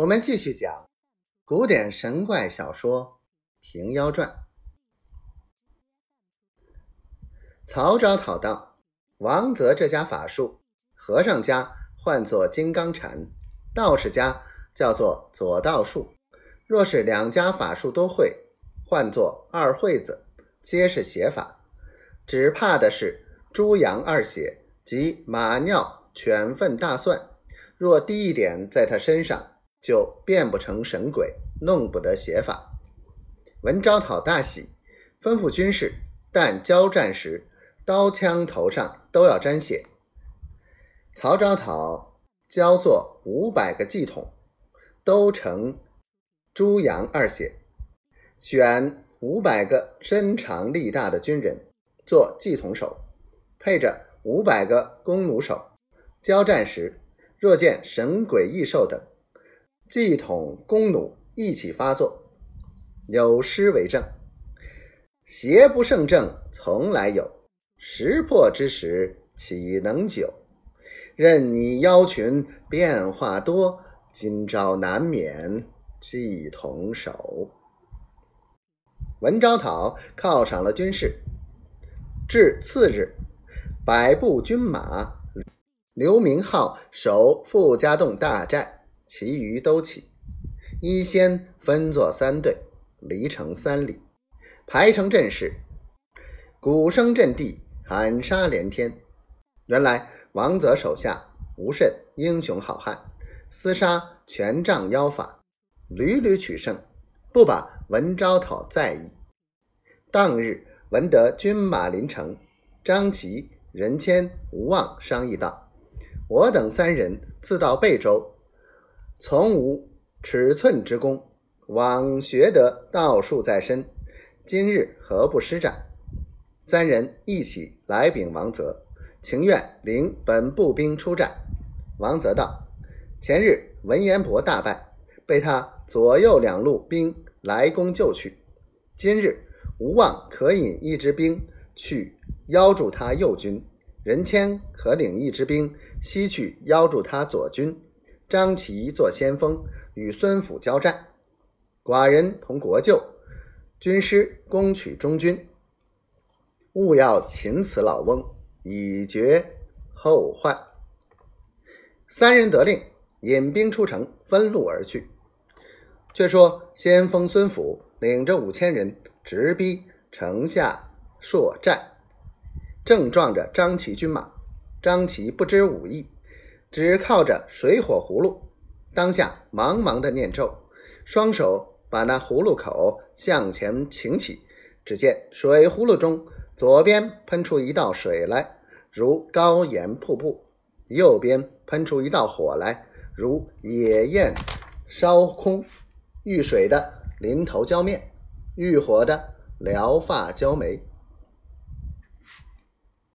我们继续讲古典神怪小说《平妖传》。曹昭讨道：王泽这家法术，和尚家唤作金刚禅，道士家叫做左道术。若是两家法术都会，唤作二会子，皆是邪法。只怕的是猪羊二血及马尿犬粪大蒜，若滴一点在他身上。就变不成神鬼，弄不得邪法。文昭讨大喜，吩咐军士，但交战时，刀枪头上都要沾血。曹昭讨交作五百个祭桶，都成猪羊二血，选五百个身长力大的军人做祭桶手，配着五百个弓弩手。交战时，若见神鬼异兽等。系统弓弩一起发作，有诗为证：“邪不胜正从来有，识破之时岂能久？任你妖群变化多，今朝难免系统手。”文昭讨犒赏了军士，至次日，百步军马，刘明浩守傅家洞大寨。其余都起，一先分作三队，离城三里，排成阵势，鼓声震地，喊杀连天。原来王泽手下无甚英雄好汉，厮杀权杖妖法，屡屡取胜，不把文昭讨在意。当日闻得军马临城，张齐、任谦、吴望商议道：“我等三人自到贝州。”从无尺寸之功，枉学得道术在身。今日何不施展？三人一起来禀王泽，情愿领本部兵出战。王泽道：前日文彦博大败，被他左右两路兵来攻救去。今日无望可引一支兵去邀住他右军，任谦可领一支兵西去邀住他左军。张琪做先锋，与孙府交战。寡人同国舅军师攻取中军，务要擒此老翁，以绝后患。三人得令，引兵出城，分路而去。却说先锋孙府领着五千人直逼城下朔寨，正撞着张琪军马。张琪不知武艺。只靠着水火葫芦，当下茫茫的念咒，双手把那葫芦口向前擎起，只见水葫芦中左边喷出一道水来，如高岩瀑布；右边喷出一道火来，如野焰烧空。遇水的临头浇面，遇火的撩发浇眉。